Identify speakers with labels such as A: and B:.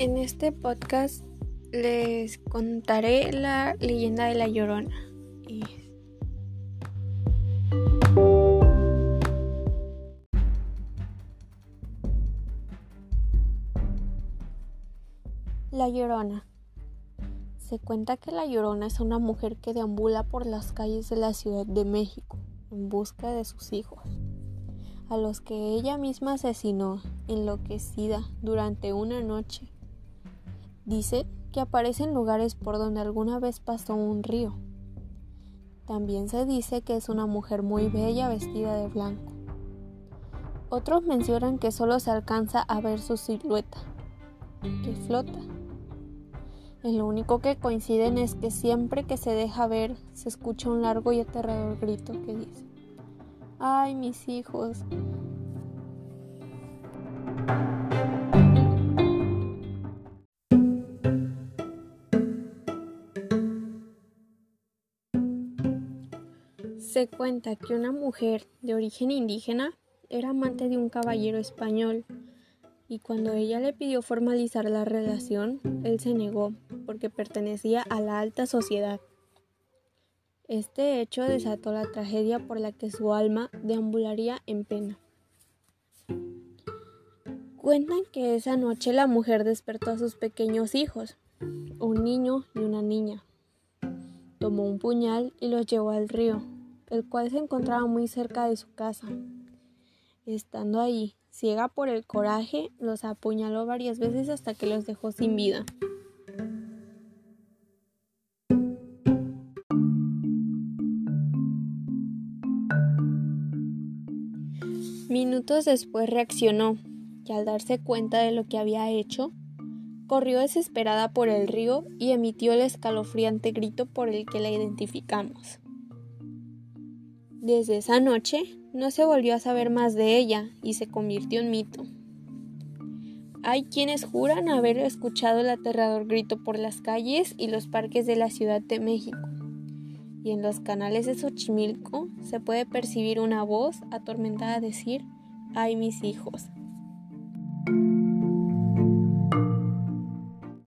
A: En este podcast les contaré la leyenda de la Llorona. La Llorona. Se cuenta que la Llorona es una mujer que deambula por las calles de la Ciudad de México en busca de sus hijos, a los que ella misma asesinó enloquecida durante una noche Dice que aparece en lugares por donde alguna vez pasó un río. También se dice que es una mujer muy bella vestida de blanco. Otros mencionan que solo se alcanza a ver su silueta, que flota. Y lo único que coinciden es que siempre que se deja ver se escucha un largo y aterrador grito que dice, ¡ay mis hijos! Se cuenta que una mujer de origen indígena era amante de un caballero español y cuando ella le pidió formalizar la relación, él se negó porque pertenecía a la alta sociedad. Este hecho desató la tragedia por la que su alma deambularía en pena. Cuentan que esa noche la mujer despertó a sus pequeños hijos, un niño y una niña. Tomó un puñal y los llevó al río, el cual se encontraba muy cerca de su casa. Estando ahí, ciega por el coraje, los apuñaló varias veces hasta que los dejó sin vida. Minutos después reaccionó y al darse cuenta de lo que había hecho, corrió desesperada por el río y emitió el escalofriante grito por el que la identificamos. Desde esa noche no se volvió a saber más de ella y se convirtió en mito. Hay quienes juran haber escuchado el aterrador grito por las calles y los parques de la Ciudad de México. Y en los canales de Xochimilco se puede percibir una voz atormentada decir, ¡ay mis hijos!